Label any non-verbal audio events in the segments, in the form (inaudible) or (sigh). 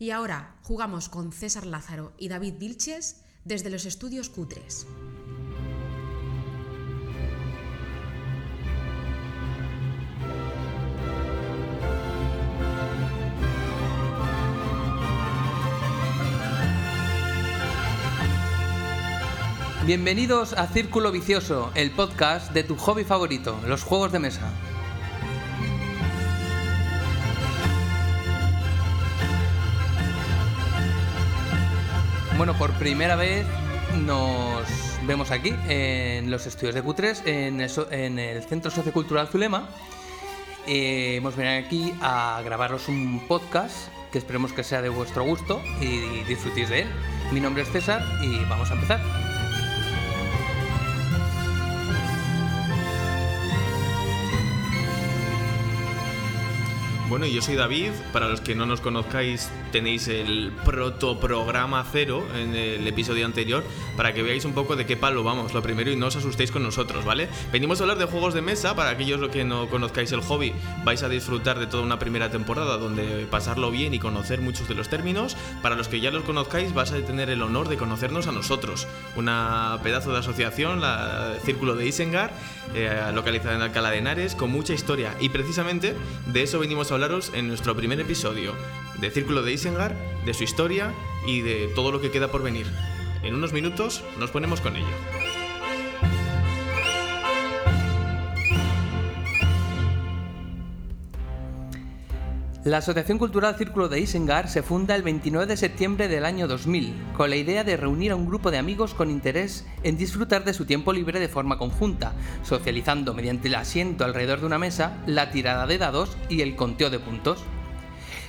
Y ahora jugamos con César Lázaro y David Vilches desde los estudios Cutres. Bienvenidos a Círculo Vicioso, el podcast de tu hobby favorito, los juegos de mesa. Bueno, por primera vez nos vemos aquí en los estudios de Q3, en el, Centro Sociocultural Zulema. Eh, hemos venido aquí a grabaros un podcast que esperemos que sea de vuestro gusto y disfrutéis de él. Mi nombre es César y vamos a empezar. Bueno, yo soy David. Para los que no nos conozcáis, tenéis el protoprograma cero en el episodio anterior para que veáis un poco de qué palo vamos. Lo primero y no os asustéis con nosotros, ¿vale? Venimos a hablar de juegos de mesa. Para aquellos que no conozcáis el hobby, vais a disfrutar de toda una primera temporada donde pasarlo bien y conocer muchos de los términos. Para los que ya los conozcáis, vais a tener el honor de conocernos a nosotros. Una pedazo de asociación, la Círculo de Isengar, eh, localizada en Alcalá de Henares, con mucha historia. Y precisamente de eso venimos a en nuestro primer episodio, de Círculo de Isengar, de su historia y de todo lo que queda por venir. En unos minutos nos ponemos con ello. La Asociación Cultural Círculo de Isengar se funda el 29 de septiembre del año 2000, con la idea de reunir a un grupo de amigos con interés en disfrutar de su tiempo libre de forma conjunta, socializando mediante el asiento alrededor de una mesa, la tirada de dados y el conteo de puntos.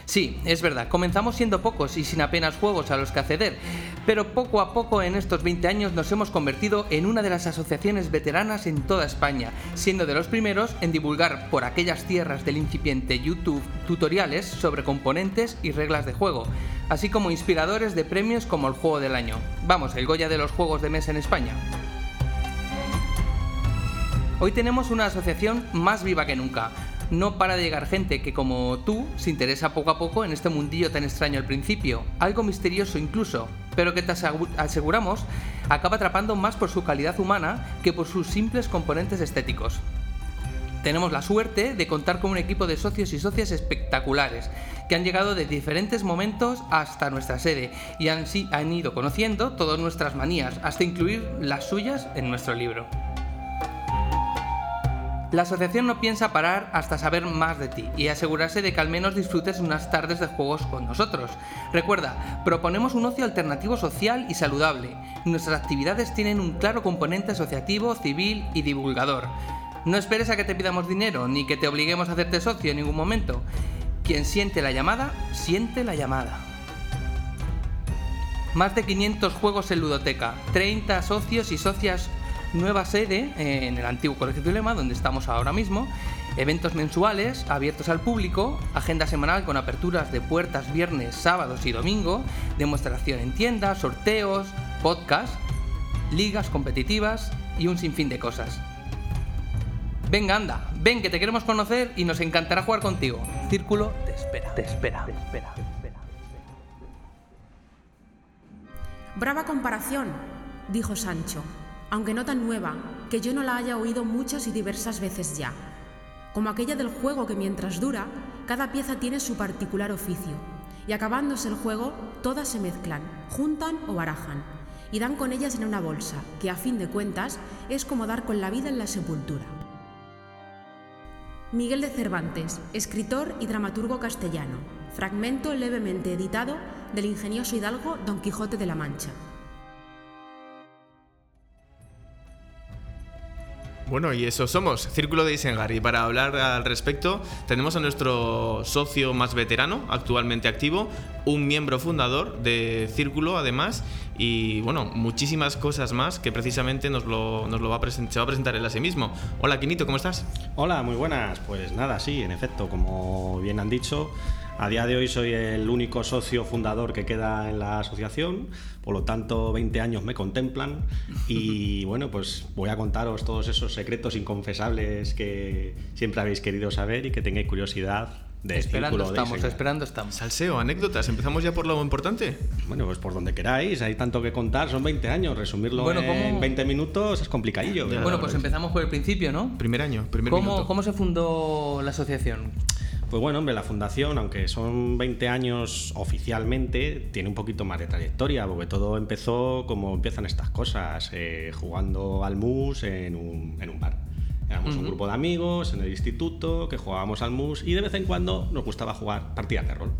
Sí, es verdad, comenzamos siendo pocos y sin apenas juegos a los que acceder, pero poco a poco en estos 20 años nos hemos convertido en una de las asociaciones veteranas en toda España, siendo de los primeros en divulgar por aquellas tierras del incipiente YouTube tutoriales sobre componentes y reglas de juego, así como inspiradores de premios como el Juego del Año. Vamos, el Goya de los juegos de mesa en España. Hoy tenemos una asociación más viva que nunca. No para de llegar gente que como tú se interesa poco a poco en este mundillo tan extraño al principio, algo misterioso incluso, pero que te asegu- aseguramos acaba atrapando más por su calidad humana que por sus simples componentes estéticos. Tenemos la suerte de contar con un equipo de socios y socias espectaculares, que han llegado de diferentes momentos hasta nuestra sede y han, han ido conociendo todas nuestras manías, hasta incluir las suyas en nuestro libro. La asociación no piensa parar hasta saber más de ti y asegurarse de que al menos disfrutes unas tardes de juegos con nosotros. Recuerda, proponemos un ocio alternativo social y saludable. Nuestras actividades tienen un claro componente asociativo, civil y divulgador. No esperes a que te pidamos dinero ni que te obliguemos a hacerte socio en ningún momento. Quien siente la llamada, siente la llamada. Más de 500 juegos en ludoteca, 30 socios y socias, nueva sede eh, en el antiguo Colegio de Ulema, donde estamos ahora mismo, eventos mensuales abiertos al público, agenda semanal con aperturas de puertas viernes, sábados y domingo, demostración en tiendas, sorteos, podcast, ligas competitivas y un sinfín de cosas. Venga, anda, ven que te queremos conocer y nos encantará jugar contigo. Círculo te espera, te espera, te espera. te espera. Brava comparación, dijo Sancho, aunque no tan nueva, que yo no la haya oído muchas y diversas veces ya. Como aquella del juego que mientras dura, cada pieza tiene su particular oficio, y acabándose el juego, todas se mezclan, juntan o barajan, y dan con ellas en una bolsa, que a fin de cuentas es como dar con la vida en la sepultura. Miguel de Cervantes, escritor y dramaturgo castellano. Fragmento levemente editado del ingenioso hidalgo Don Quijote de la Mancha. Bueno, y eso somos, Círculo de Isengar. Y para hablar al respecto, tenemos a nuestro socio más veterano, actualmente activo, un miembro fundador de Círculo, además, y bueno, muchísimas cosas más que precisamente nos lo, nos lo va a se va a presentar él a sí mismo. Hola, Quinito, ¿cómo estás? Hola, muy buenas. Pues nada, sí, en efecto, como bien han dicho, a día de hoy soy el único socio fundador que queda en la asociación, por lo tanto 20 años me contemplan y (laughs) bueno, pues voy a contaros todos esos secretos inconfesables que siempre habéis querido saber y que tengáis curiosidad de esperando de estamos, Isengard. esperando estamos. Salseo, anécdotas. Empezamos ya por lo importante. Bueno, pues por donde queráis, hay tanto que contar, son 20 años, resumirlo Bueno, en ¿cómo- 20 minutos es complicadillo. Ya, Bueno, pues empezamos por el principio, ¿no? Primer año, primer ¿Cómo, minuto. ¿Cómo se fundó la asociación? Pues bueno, hombre, la fundación, aunque son 20 años oficialmente, tiene un poquito más de trayectoria, porque todo empezó como empiezan estas cosas, eh, jugando al mus en un, en un bar. Éramos un grupo de amigos en el instituto que jugábamos al mus y de vez en cuando nos gustaba jugar partidas de rol.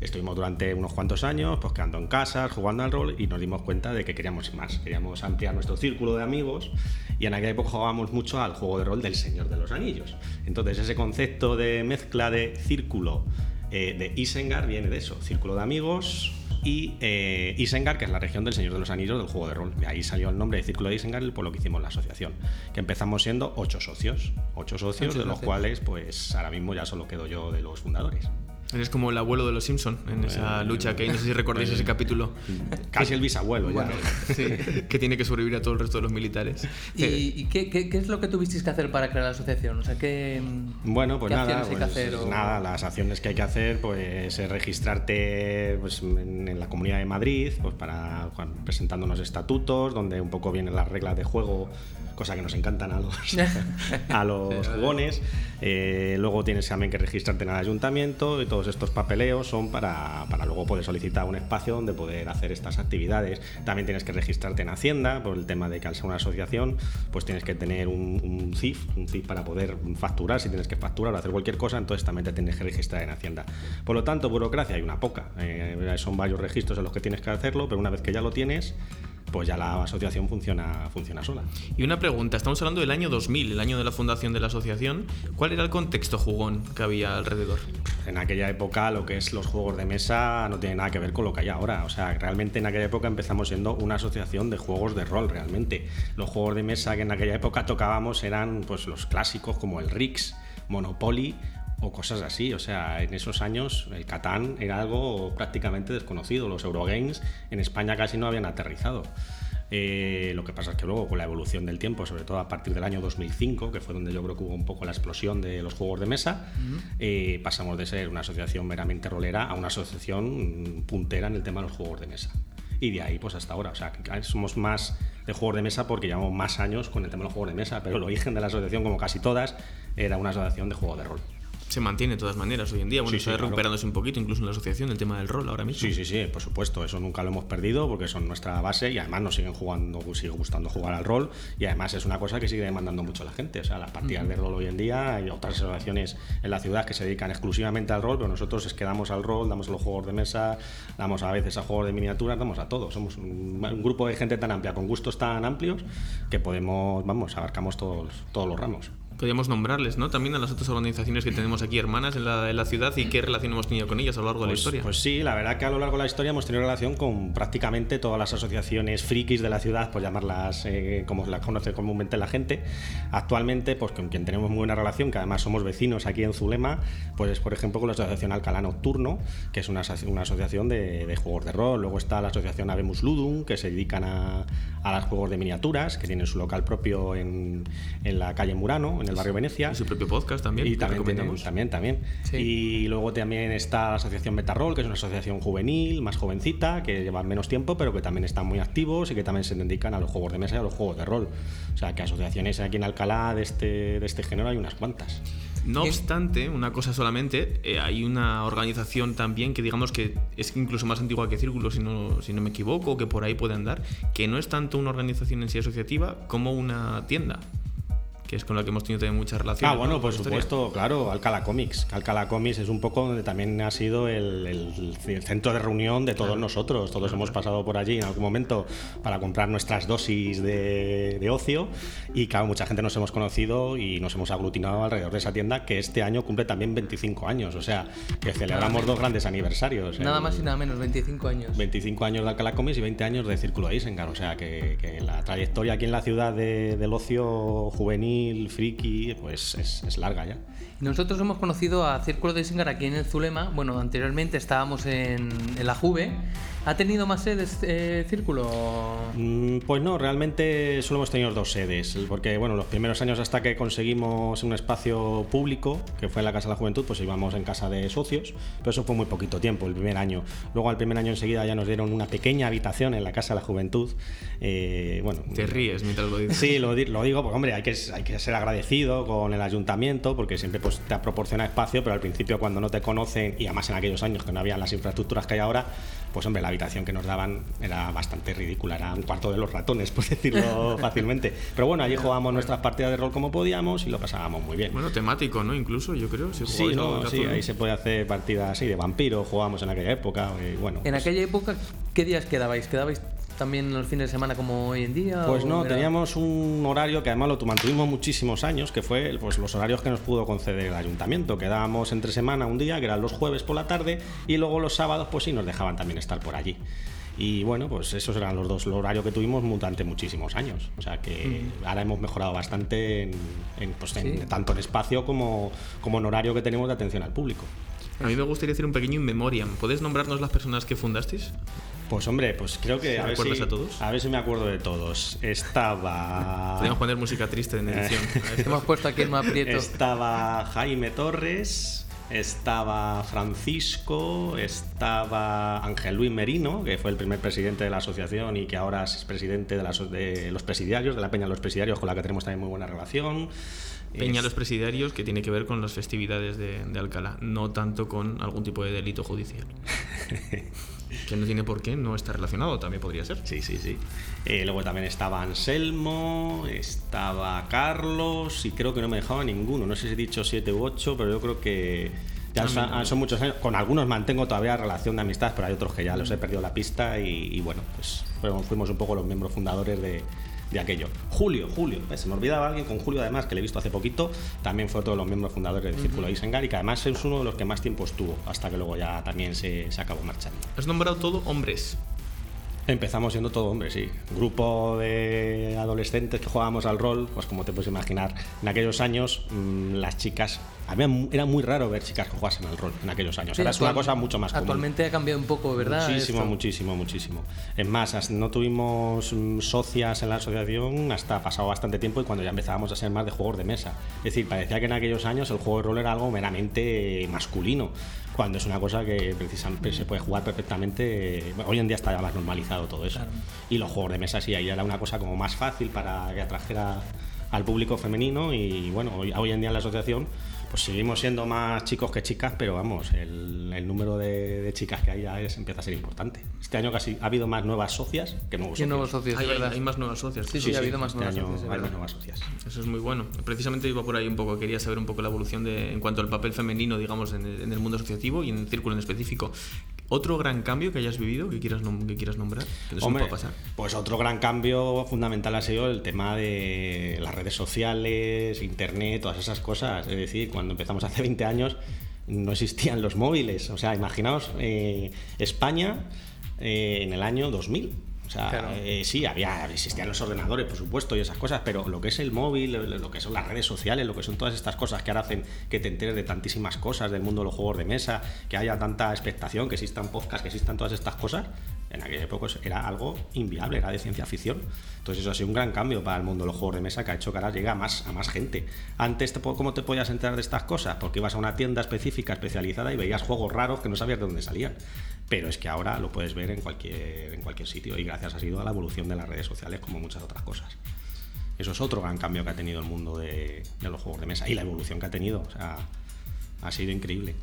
Estuvimos durante unos cuantos años pues quedando en casa, jugando al rol y nos dimos cuenta de que queríamos más, queríamos ampliar nuestro círculo de amigos y en aquella época jugábamos mucho al juego de rol del Señor de los Anillos. Entonces ese concepto de mezcla de círculo eh, de Isengard viene de eso, círculo de amigos y eh, Isengard, que es la región del Señor de los Anillos del juego de rol. De ahí salió el nombre de Círculo de Isengard por lo que hicimos la asociación, que empezamos siendo ocho socios, ocho socios, Ocho de los socios. cuales pues ahora mismo ya solo quedo yo de los fundadores. Eres como el abuelo de los Simpson en esa lucha que hay. No sé si recordáis ese capítulo. (laughs) Casi el bisabuelo ya. Bueno, sí. (laughs) que tiene que sobrevivir a todo el resto de los militares. ¿Y, y qué, qué- qué es lo que tuvisteis que hacer para crear la asociación? O sea, ¿qué, Bueno, pues qué nada, acciones hay que pues o- nada, las acciones que hay que hacer, pues es registrarte pues, en, en la Comunidad de Madrid, pues para cuan- presentando unos estatutos, donde un poco vienen las reglas de juego, cosa que nos encantan a los, (laughs) a los jugones. Eh, luego tienes también que registrarte en el ayuntamiento y todos estos papeleos son para, para luego poder solicitar un espacio donde poder hacer estas actividades. También tienes que registrarte en Hacienda por el tema de que al ser una asociación, pues tienes que tener un, un CIF, un CIF para poder facturar, si tienes que facturar o hacer cualquier cosa, entonces también te tienes que registrar en Hacienda. Por lo tanto, burocracia hay una poca. Eh, son varios registros en los que tienes que hacerlo, pero una vez que ya lo tienes, pues ya la asociación funciona, funciona sola. Y una pregunta, estamos hablando del año 2000, el año de la fundación de la asociación. ¿Cuál era el contexto jugón que había alrededor? En aquella época lo que es los juegos de mesa no tiene nada que ver con lo que hay ahora. O sea, realmente en aquella época empezamos siendo una asociación de juegos de rol realmente. Los juegos de mesa que en aquella época tocábamos eran pues los clásicos como el Rix, Monopoly o cosas así. O sea, en esos años el Catán era algo prácticamente desconocido. Los Eurogames en España casi no habían aterrizado. Eh, lo que pasa es que luego con la evolución del tiempo, sobre todo a partir del año 2005, que fue donde yo creo que hubo un poco la explosión de los juegos de mesa, eh, pasamos de ser una asociación meramente rolera a una asociación puntera en el tema de los juegos de mesa. Y de ahí pues hasta ahora, o sea, que somos más de juegos de mesa porque llevamos más años con el tema de los juegos de mesa, pero el origen de la asociación, como casi todas, era una asociación de juegos de rol. Se mantiene de todas maneras hoy en día. Bueno, Sí, está sí, claro. recuperándose un poquito, incluso en la asociación, el tema del rol ahora mismo. Sí, sí, sí, por supuesto, eso nunca lo hemos perdido porque son nuestra base y además nos siguen jugando, sigue gustando jugar al rol y además es una cosa que sigue demandando mucho la gente. O sea, las partidas de rol hoy en día hay otras asociaciones en la ciudad que se dedican exclusivamente al rol, pero nosotros es que damos al rol, damos a los juegos de mesa, damos a veces a juegos de miniaturas, damos a todo. Somos un, un grupo de gente tan amplia, con gustos tan amplios, que podemos, vamos, abarcamos todos, todos los ramos. Podríamos nombrarles, ¿no? También a las otras organizaciones que tenemos aquí hermanas en la, en la ciudad y qué relación hemos tenido con ellas a lo largo de la Pues, historia. pues sí, la verdad que a lo largo de la historia hemos tenido relación con prácticamente todas las asociaciones frikis de la ciudad, por llamarlas eh, como las conoce comúnmente la gente. Actualmente, pues con quien tenemos muy buena relación, que además somos vecinos aquí en Zulema, pues es por ejemplo con la Asociación Alcalá Nocturno, que es una, una asociación de, de juegos de rol. Luego está la Asociación Avemus Ludum, que se dedican a, a los juegos de miniaturas, que tienen su local propio en, en la calle Murano, en el barrio Venecia. y su propio podcast también. Y que también, tienen- recomendamos. también, también. Sí. Y luego también está la asociación Metarrol, que es una asociación juvenil, más jovencita, que lleva menos tiempo, pero que también están muy activos y que también se dedican a los juegos de mesa y a los juegos de rol. O sea, que asociaciones aquí en Alcalá de este, de este género hay unas cuantas. No obstante, una cosa solamente, eh, hay una organización también que digamos que es incluso más antigua que Círculo, si no, si no me equivoco, que por ahí puede andar, que no es tanto una organización en sí asociativa como una tienda, que es con la que hemos tenido también mucha relación. Ah, bueno, por supuesto, claro, Alcalá Comics. Alcalá Comics es un poco donde también ha sido el, el- el centro de reunión de todos nosotros. Todos hemos pasado por allí en algún momento para comprar nuestras dosis de, de ocio y claro, mucha gente nos hemos conocido y nos hemos aglutinado alrededor de esa tienda que este año cumple también 25 años. O sea, que celebramos dos grandes aniversarios. Nada El- más y nada menos, 25 años. 25 años de Alcalá Comics y 20 años de Círculo de Isengard. O sea, que, que la trayectoria aquí en la ciudad de- del ocio juvenil, friki, pues es, larga ya. Nosotros hemos conocido a Círculo de Isengard aquí en el Zulema. Bueno, anteriormente estábamos en, en la Juve ¿Ha tenido más sedes eh, Círculo? Mm, Pues no, realmente solo hemos tenido dos sedes, porque bueno, los primeros años hasta que conseguimos un espacio público, que fue en la Casa de la Juventud, pues íbamos en casa de socios, pero eso fue muy poquito tiempo, el primer año. Luego al primer año enseguida ya nos dieron una pequeña habitación en la Casa de la Juventud. eh, bueno, Te ríes mientras lo dices. Sí, lo, lo digo porque, hombre, hay que, hay que ser agradecido con el ayuntamiento porque siempre pues, te proporciona espacio, pero al principio cuando no te conocen, y además en aquellos años que no había las infraestructuras que hay ahora, pues hombre, la habitación que nos daban era bastante ridícula, era un cuarto de los ratones, (laughs) por decirlo (laughs) fácilmente. Pero bueno, allí jugábamos nuestras partidas de rol como podíamos y lo pasábamos muy bien. Bueno, temático, ¿no? Incluso, yo creo. Si Sí, no, sí, ahí se puede hacer partidas así de vampiro, jugábamos en aquella época, y bueno. En pues- aquella época, ¿qué días quedabais? ¿Quedabais también los fines de semana como hoy en día? Pues no, era- teníamos un horario que además lo mantuvimos muchísimos años, que fue pues, los horarios que nos pudo conceder el ayuntamiento. Quedábamos entre semana un día, que eran los jueves por la tarde, y luego los sábados, pues sí, nos dejaban también estar por allí. Y bueno, pues esos eran los dos horarios que tuvimos durante muchísimos años. O sea que ahora hemos mejorado bastante en, en, pues, en- Sí. tanto en espacio como, como en horario que tenemos de atención al público. A mí me gustaría hacer un pequeño in memoriam. ¿Puedes nombrarnos las personas que fundasteis? Pues hombre, pues creo que a ver, ¿Recuerdas si, a todos? a ver si me acuerdo de todos. Estaba... (laughs) Podríamos poner música triste en edición. (laughs) Hemos puesto aquí el más prieto. Estaba Jaime Torres, estaba Francisco, estaba Ángel Luis Merino, que fue el primer presidente de la asociación y que ahora es presidente de, la de los presidiarios, de la Peña de los Presidiarios, con la que tenemos también muy buena relación. Peña los presidiarios, que tiene que ver con las festividades de, de Alcalá, no tanto con algún tipo de delito judicial. (laughs) que no tiene por qué no estar relacionado, también podría ser. Sí, sí, sí. Eh, luego también estaba Anselmo, estaba Carlos y creo que no me dejaba ninguno. No sé si he dicho siete u ocho, pero yo creo que ya son, no. son muchos años. Con algunos mantengo todavía relación de amistad, pero hay otros que ya los he perdido la pista y, y bueno, pues fuimos un poco los miembros fundadores de, de aquello. Julio, Julio, ¿ves? se me olvidaba alguien con Julio además, que le he visto hace poquito, también fue otro de los miembros fundadores del Círculo de Isengar y que además es uno de los que más tiempo estuvo, hasta que luego ya también se, se acabó marchando. Has nombrado todo hombres. Empezamos siendo todo hombres, sí. Grupo de adolescentes que jugábamos al rol, pues como te puedes imaginar, en aquellos años mm, las chicas, había era muy raro ver chicas que jugasen al rol en aquellos años. Sí, Ahora es una cosa mucho más común. Actualmente ha cambiado un poco, ¿verdad? Muchísimo, Esto. muchísimo, muchísimo. Es más, no tuvimos mm, socias en la asociación hasta pasado bastante tiempo y cuando ya empezábamos a ser más de juegos de mesa. Es decir, parecía que en aquellos años el juego de rol era algo meramente masculino, cuando es una cosa que precisamente se puede jugar perfectamente. eh, bueno, hoy en día está ya más normalizado todo eso. Y los juegos de mesa sí, ahí era una cosa como más fácil para que atrajera al público femenino y bueno, hoy, hoy en día en la asociación pues seguimos siendo más chicos que chicas, pero vamos, el, el número de, de chicas que hay ya es, empieza a ser importante. Este año casi ha habido más nuevas socias que nuevos ¿Quién socios. nuevos socios? Hay, verdad. más nuevas socias. Sí, sí, ha habido más este nuevos año socios, es hay más nuevas socias. Eso es muy bueno. Precisamente iba por ahí un poco, quería saber un poco la evolución de, en cuanto al papel femenino, digamos, en el, en el mundo asociativo y en el círculo en específico. ¿Otro gran cambio que hayas vivido, que quieras, nom- que quieras nombrar? Que Hombre, pasar. pues otro gran cambio fundamental ha sido el tema de las redes sociales, internet, todas esas cosas. Es decir, cuando empezamos hace 20 años no existían los móviles. O sea, imaginaos eh, España eh, en el año 2000. O sea, Claro. eh, sí, había, existían los ordenadores, por supuesto, y esas cosas, pero lo que es el móvil, lo, lo que son las redes sociales, lo que son todas estas cosas que ahora hacen que te enteres de tantísimas cosas del mundo de los juegos de mesa, que haya tanta expectación, que existan podcasts, que existan todas estas cosas, en aquella época era algo inviable, era de ciencia ficción. Entonces eso ha sido un gran cambio para el mundo de los juegos de mesa que ha hecho que ahora llegue a más, a más gente. Antes, ¿cómo te podías enterar de estas cosas? Porque ibas a una tienda específica, especializada, y veías juegos raros que no sabías de dónde salían. Pero es que ahora lo puedes ver en cualquier, en cualquier sitio y gracias ha sido a la evolución de las redes sociales como muchas otras cosas. Eso es otro gran cambio que ha tenido el mundo de, los juegos de mesa y la evolución que ha tenido. Ha sido increíble.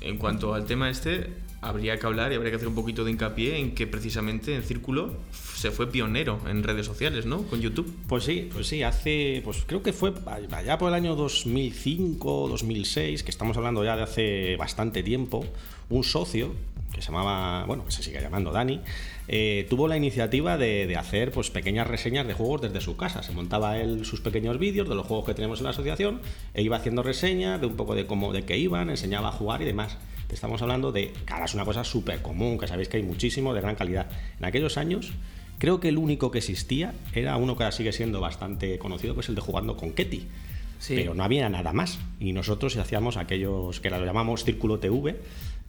En cuanto al tema este, habría que hablar y habría que hacer un poquito de hincapié en que precisamente en Círculo se fue pionero en redes sociales, ¿no? Con YouTube. Pues sí, pues sí, hace, pues creo que fue allá por el año 2005, 2006, que estamos hablando ya de hace bastante tiempo, un socio que se llamaba, bueno, que se sigue llamando Dani, eh, tuvo la iniciativa de, de hacer pues pequeñas reseñas de juegos desde su casa. Se montaba él sus pequeños vídeos de los juegos que tenemos en la asociación e iba haciendo reseñas de un poco de cómo, de qué iban, enseñaba a jugar y demás. Estamos hablando de, ahora es una cosa súper común, que sabéis que hay muchísimo de gran calidad. En aquellos años Creo que el único que existía era uno que ahora sigue siendo bastante conocido, que es el de jugando con Ketty. Sí. Pero no había nada más. Y nosotros hacíamos aquellos que lo llamamos Círculo TV,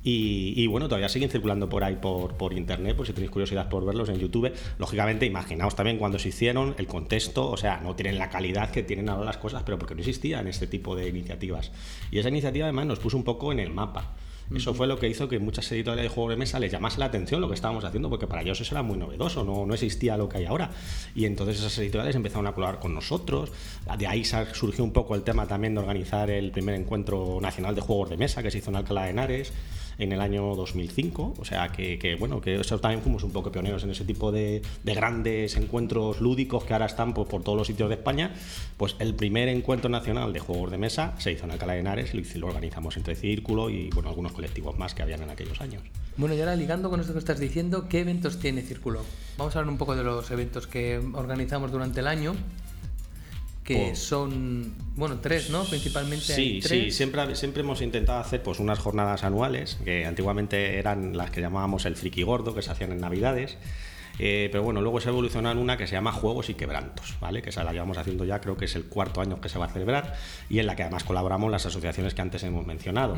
Y, bueno, todavía siguen circulando por ahí por, por internet, por si tenéis curiosidad por verlos en YouTube. Lógicamente, imaginaos también cuando se hicieron, el contexto, o sea, no tienen la calidad que tienen ahora las cosas, pero porque no existían este tipo de iniciativas. Y esa iniciativa además nos puso un poco en el mapa. Eso fue lo que hizo que muchas editoriales de juegos de mesa les llamase la atención lo que estábamos haciendo, porque para ellos eso era muy novedoso, no, no existía lo que hay ahora. Y entonces esas editoriales empezaron a colaborar con nosotros. De ahí surgió un poco el tema también de organizar el primer encuentro nacional de juegos de mesa que se hizo en Alcalá de Henares en el año 2005. O sea que, bueno, que eso también fuimos un poco pioneros en ese tipo de, grandes encuentros lúdicos que ahora están pues, por todos los sitios de España. Pues el primer encuentro nacional de juegos de mesa se hizo en Alcalá de Henares, lo, lo organizamos entre Círculo y bueno, algunos colectivos más que habían en aquellos años. Bueno, y ahora ligando con esto que estás diciendo, ¿qué eventos tiene Círculo? Vamos a hablar un poco de los eventos que organizamos durante el año que son, bueno, tres, ¿no? Principalmente. Sí, sí, siempre, siempre hemos intentado hacer pues unas jornadas anuales, que antiguamente eran las que llamábamos el friki gordo, que se hacían en Navidades. Eh, pero bueno, luego se evolucionó en una que se llama Juegos y Quebrantos, ¿vale? Que esa la llevamos haciendo ya, creo que es el cuarto año que se va a celebrar y en la que además colaboramos las asociaciones que antes hemos mencionado.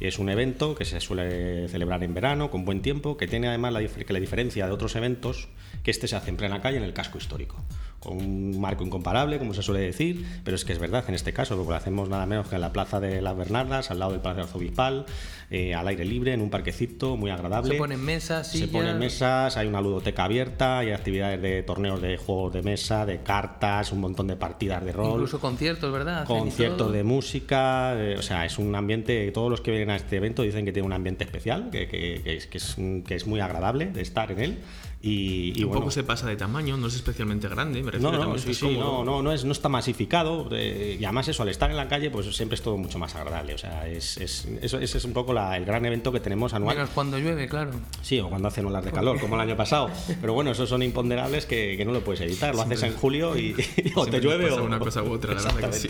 Es un evento que se suele celebrar en verano, con buen tiempo, que tiene además la, que la diferencia de otros eventos, que este se hace en plena calle en el casco histórico con un marco incomparable, como se suele decir, pero es que es verdad en este caso, porque lo hacemos nada menos que en la Plaza de las Bernardas, al lado del Palacio Arzobispal, eh, al aire libre, en un parquecito muy agradable. Se ponen mesas, Se ponen mesas, hay una ludoteca abierta, hay actividades de torneos de juegos de mesa, de cartas, un montón de partidas de rol. Incluso conciertos, ¿verdad? Conciertos de música, eh, o sea, es un ambiente, todos los que vienen a este evento dicen que tiene un ambiente especial, que, que, es, que, es, que es muy agradable de estar en él. Y, un poco se pasa de tamaño, no es especialmente grande, me refiero no, no, sí, sí, no, no, no, es, no está masificado. Eh, y además, eso, al estar en la calle, pues siempre es todo mucho más agradable. O sea, es, es, eso, ese es un poco la, el gran evento que tenemos anual. Menos cuando llueve, claro. Sí, o cuando hacen olas de calor, como el año pasado. Pero bueno, esos son imponderables que, que no lo puedes evitar. Lo haces en julio y, o te llueve o. una cosa u otra, la verdad que sí.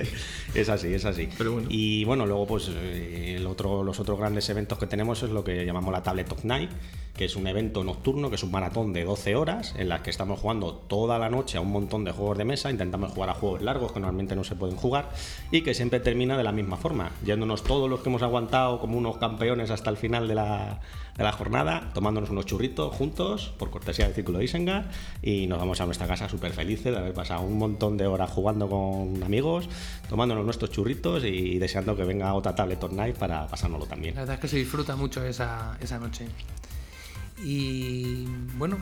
Es así, es así. Pero bueno. Y bueno, luego, pues eh, el otro, los otros grandes eventos que tenemos es lo que llamamos la Tablet of Night que es un evento nocturno, que es un maratón de 12 horas, en las que estamos jugando toda la noche a un montón de juegos de mesa, intentamos jugar a juegos largos que normalmente no se pueden jugar, y que siempre termina de la misma forma, yéndonos todos los que hemos aguantado como unos campeones hasta el final de la, de la jornada, tomándonos unos churritos juntos, por cortesía del Círculo de Isengar, y nos vamos a nuestra casa súper felices de haber pasado un montón de horas jugando con amigos, tomándonos nuestros churritos y deseando que venga otra tablet night para pasárnoslo también. La verdad es que se disfruta mucho esa, esa noche. Y bueno,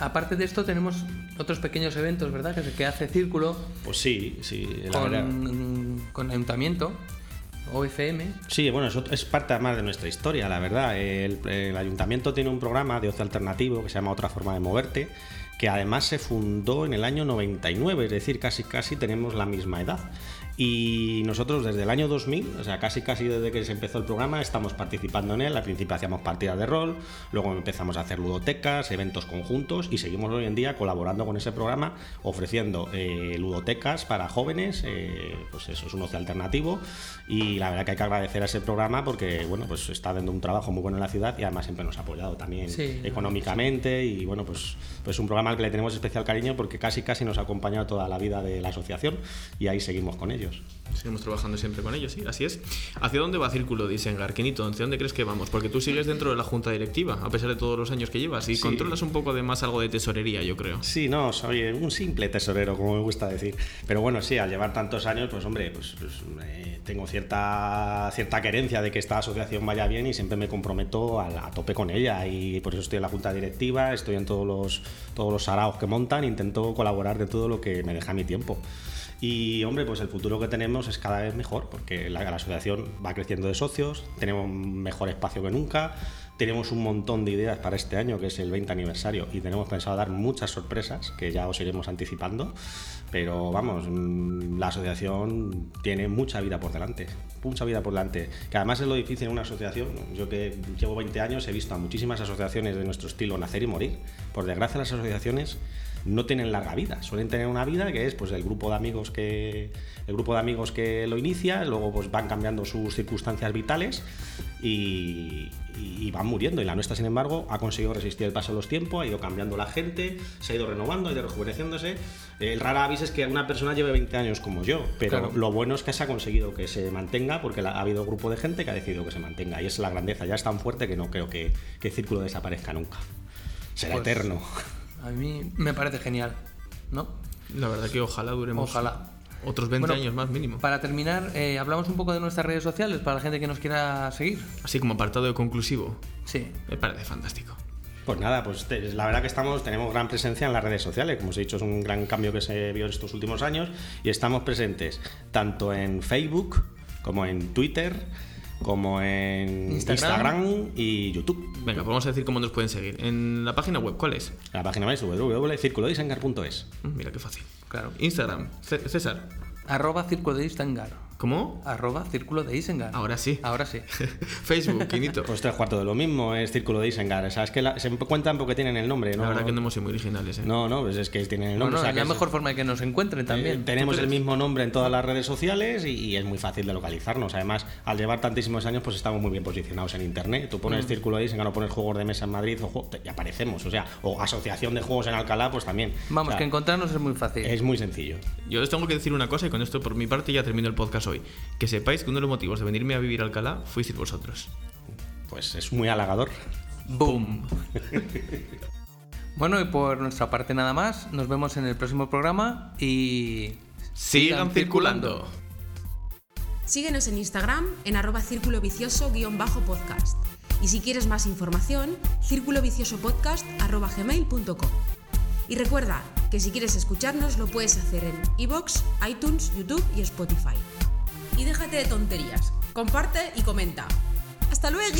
aparte de esto tenemos otros pequeños eventos, ¿verdad? Que, que hace Círculo. Pues sí, sí. La con, con Ayuntamiento. OFM. Sí, bueno, eso es parte más de nuestra historia, la verdad. El, el, ayuntamiento tiene un programa de ocio alternativo que se llama Otra forma de moverte, que además se fundó en el año 99, es decir, casi casi tenemos la misma edad. Y nosotros desde el año 2000, o sea, casi casi desde que se empezó el programa, estamos participando en él. Al principio hacíamos partidas de rol, luego empezamos a hacer ludotecas, eventos conjuntos y seguimos hoy en día colaborando con ese programa, ofreciendo eh, ludotecas para jóvenes, eh, pues eso es un ocio alternativo. Y la verdad que hay que agradecer a ese programa porque, bueno, pues está dando un trabajo muy bueno en la ciudad y además siempre nos ha apoyado también económicamente. Y bueno, pues, pues un programa al que le tenemos especial cariño porque casi casi nos ha acompañado toda la vida de la asociación y ahí seguimos con ellos. Seguimos trabajando siempre con ellos, sí, así es. ¿Hacia dónde va Círculo de Isengar, Kenito? ¿Hacia dónde crees que vamos? Porque tú sigues dentro de la junta directiva, a pesar de todos los años que llevas, y controlas un poco de más algo de tesorería, yo creo. Sí, no, soy un simple tesorero, como me gusta decir. Pero bueno, sí, al llevar tantos años, pues hombre, pues, pues eh, tengo cierta, cierta querencia de que esta asociación vaya bien y siempre me comprometo a, tope con ella. Y por eso estoy en la junta directiva, estoy en todos los, todos los saraos que montan, intento colaborar de todo lo que me deja mi tiempo. Y hombre, pues el futuro que tenemos es cada vez mejor, porque la, asociación va creciendo de socios, tenemos mejor espacio que nunca, tenemos un montón de ideas para este año, que es el 20 aniversario, y tenemos pensado dar muchas sorpresas, que ya os iremos anticipando, pero vamos, mm, la asociación tiene mucha vida por delante, mucha vida por delante, que además es lo difícil en una asociación, yo que llevo 20 años he visto a muchísimas asociaciones de nuestro estilo nacer y morir, por desgracia las asociaciones no tienen larga vida. Suelen tener una vida que es pues el grupo de amigos que el grupo de amigos que lo inicia, luego pues van cambiando sus circunstancias vitales y, y van muriendo. Y la nuestra, sin embargo, ha conseguido resistir el paso de los tiempos, ha ido cambiando la gente, se ha ido renovando, ha ido rejuveneciéndose. El rara avis es que una persona lleve 20 años como yo, pero Claro. lo bueno es que se ha conseguido que se mantenga porque ha habido un grupo de gente que ha decidido que se mantenga. Y es la grandeza, ya es tan fuerte que no creo que, que el círculo desaparezca nunca. Será Pues, eterno. A mí me parece genial, ¿no? La verdad que ojalá duremos Ojalá. otros 20 Bueno, años más mínimo. Para terminar, eh, hablamos un poco de nuestras redes sociales para la gente que nos quiera seguir. Así como apartado de conclusivo. Sí. Me parece fantástico. Pues nada, pues te- la verdad que estamos, tenemos gran presencia en las redes sociales, como os he dicho, es un gran cambio que se vio en estos últimos años y estamos presentes tanto en Facebook como en Twitter, como en Instagram. Instagram, y YouTube. Venga, pues vamos a decir cómo nos pueden seguir. En la página web, ¿cuál es? La página web es www.circulodisengar.es. Mm, Mira qué fácil. Claro. Instagram, César. Arroba Círculo de Isengar. ¿Cómo? Arroba Círculo de Isengar. Ahora sí. Ahora sí. (laughs) Facebook, Quinito. Pues tres cuartos de lo mismo, es Círculo de Isengar. O sea, es que la- se cuentan porque tienen el nombre, ¿no? La verdad que no hemos sido muy originales, ¿eh? No, no, pues es que tienen el No, nombre. no, o sea, es la es- mejor forma de que nos encuentren Eh, también. tenemos ¿Tú el mismo nombre en todas las redes sociales y, y es muy fácil de localizarnos. Además, al llevar tantísimos años, pues estamos muy bien posicionados en internet. Tú pones Mm. Círculo de Isengar o pones Juegos de Mesa en Madrid o y aparecemos. O sea, o Asociación de Juegos en Alcalá, pues también. Vamos, O sea, que encontrarnos es muy fácil. es muy sencillo. Yo os tengo que decir una cosa y con esto por mi parte ya termino el podcast hoy. Que sepáis que uno de los motivos de venirme a vivir a Alcalá fuisteis vosotros. Pues es muy halagador. ¡Boom! (laughs) bueno, y por nuestra parte nada más. Nos vemos en el próximo programa y... Sigan circulando. Síguenos en Instagram en arroba círculo vicioso guion bajo podcast. Y si quieres más información, círculo vicioso podcast arroba gmail.com. Y recuerda que si quieres escucharnos lo puedes hacer en iVoox, iTunes, YouTube y Spotify. Y déjate de tonterías. Comparte y comenta. ¡Hasta luego!